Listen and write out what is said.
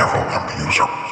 never abuse her.